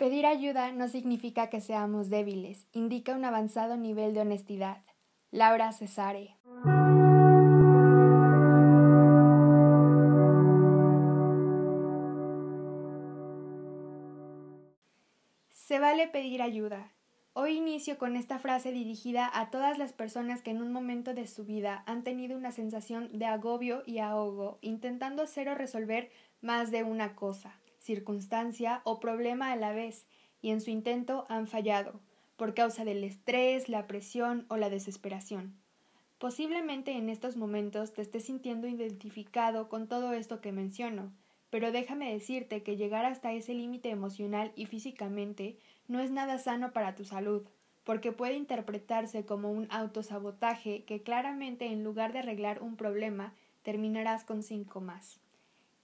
Pedir ayuda no significa que seamos débiles, indica un avanzado nivel de honestidad. Laura Cesare. Se vale pedir ayuda. Hoy inicio con esta frase dirigida a todas las personas que en un momento de su vida han tenido una sensación de agobio y ahogo, intentando hacer o resolver más de una cosa circunstancia o problema a la vez, y en su intento han fallado, por causa del estrés, la presión o la desesperación. Posiblemente en estos momentos te estés sintiendo identificado con todo esto que menciono, pero déjame decirte que llegar hasta ese límite emocional y físicamente no es nada sano para tu salud, porque puede interpretarse como un autosabotaje que claramente en lugar de arreglar un problema terminarás con cinco más.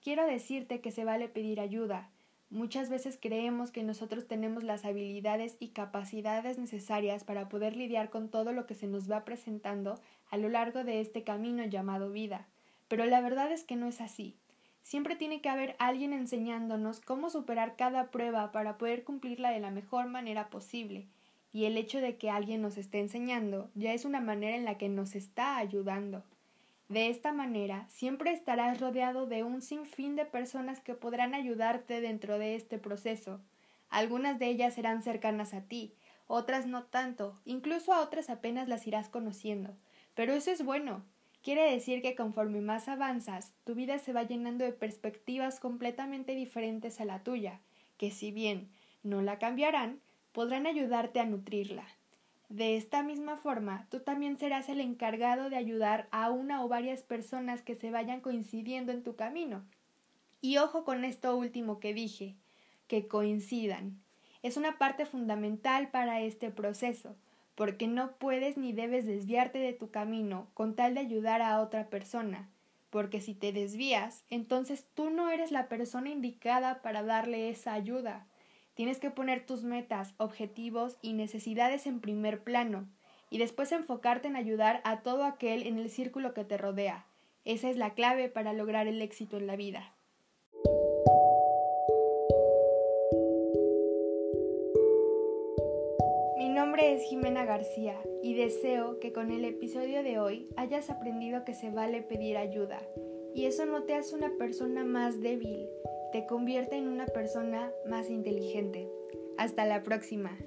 Quiero decirte que se vale pedir ayuda. Muchas veces creemos que nosotros tenemos las habilidades y capacidades necesarias para poder lidiar con todo lo que se nos va presentando a lo largo de este camino llamado vida. Pero la verdad es que no es así. Siempre tiene que haber alguien enseñándonos cómo superar cada prueba para poder cumplirla de la mejor manera posible. Y el hecho de que alguien nos esté enseñando ya es una manera en la que nos está ayudando. De esta manera, siempre estarás rodeado de un sinfín de personas que podrán ayudarte dentro de este proceso. Algunas de ellas serán cercanas a ti, otras no tanto, incluso a otras apenas las irás conociendo. Pero eso es bueno. Quiere decir que conforme más avanzas, tu vida se va llenando de perspectivas completamente diferentes a la tuya, que si bien no la cambiarán, podrán ayudarte a nutrirla. De esta misma forma, tú también serás el encargado de ayudar a una o varias personas que se vayan coincidiendo en tu camino. Y ojo con esto último que dije, que coincidan. Es una parte fundamental para este proceso, porque no puedes ni debes desviarte de tu camino con tal de ayudar a otra persona, porque si te desvías, entonces tú no eres la persona indicada para darle esa ayuda. Tienes que poner tus metas, objetivos y necesidades en primer plano y después enfocarte en ayudar a todo aquel en el círculo que te rodea. Esa es la clave para lograr el éxito en la vida. Mi nombre es Jimena García y deseo que con el episodio de hoy hayas aprendido que se vale pedir ayuda y eso no te hace una persona más débil, te convierte en una persona más inteligente. Hasta la próxima.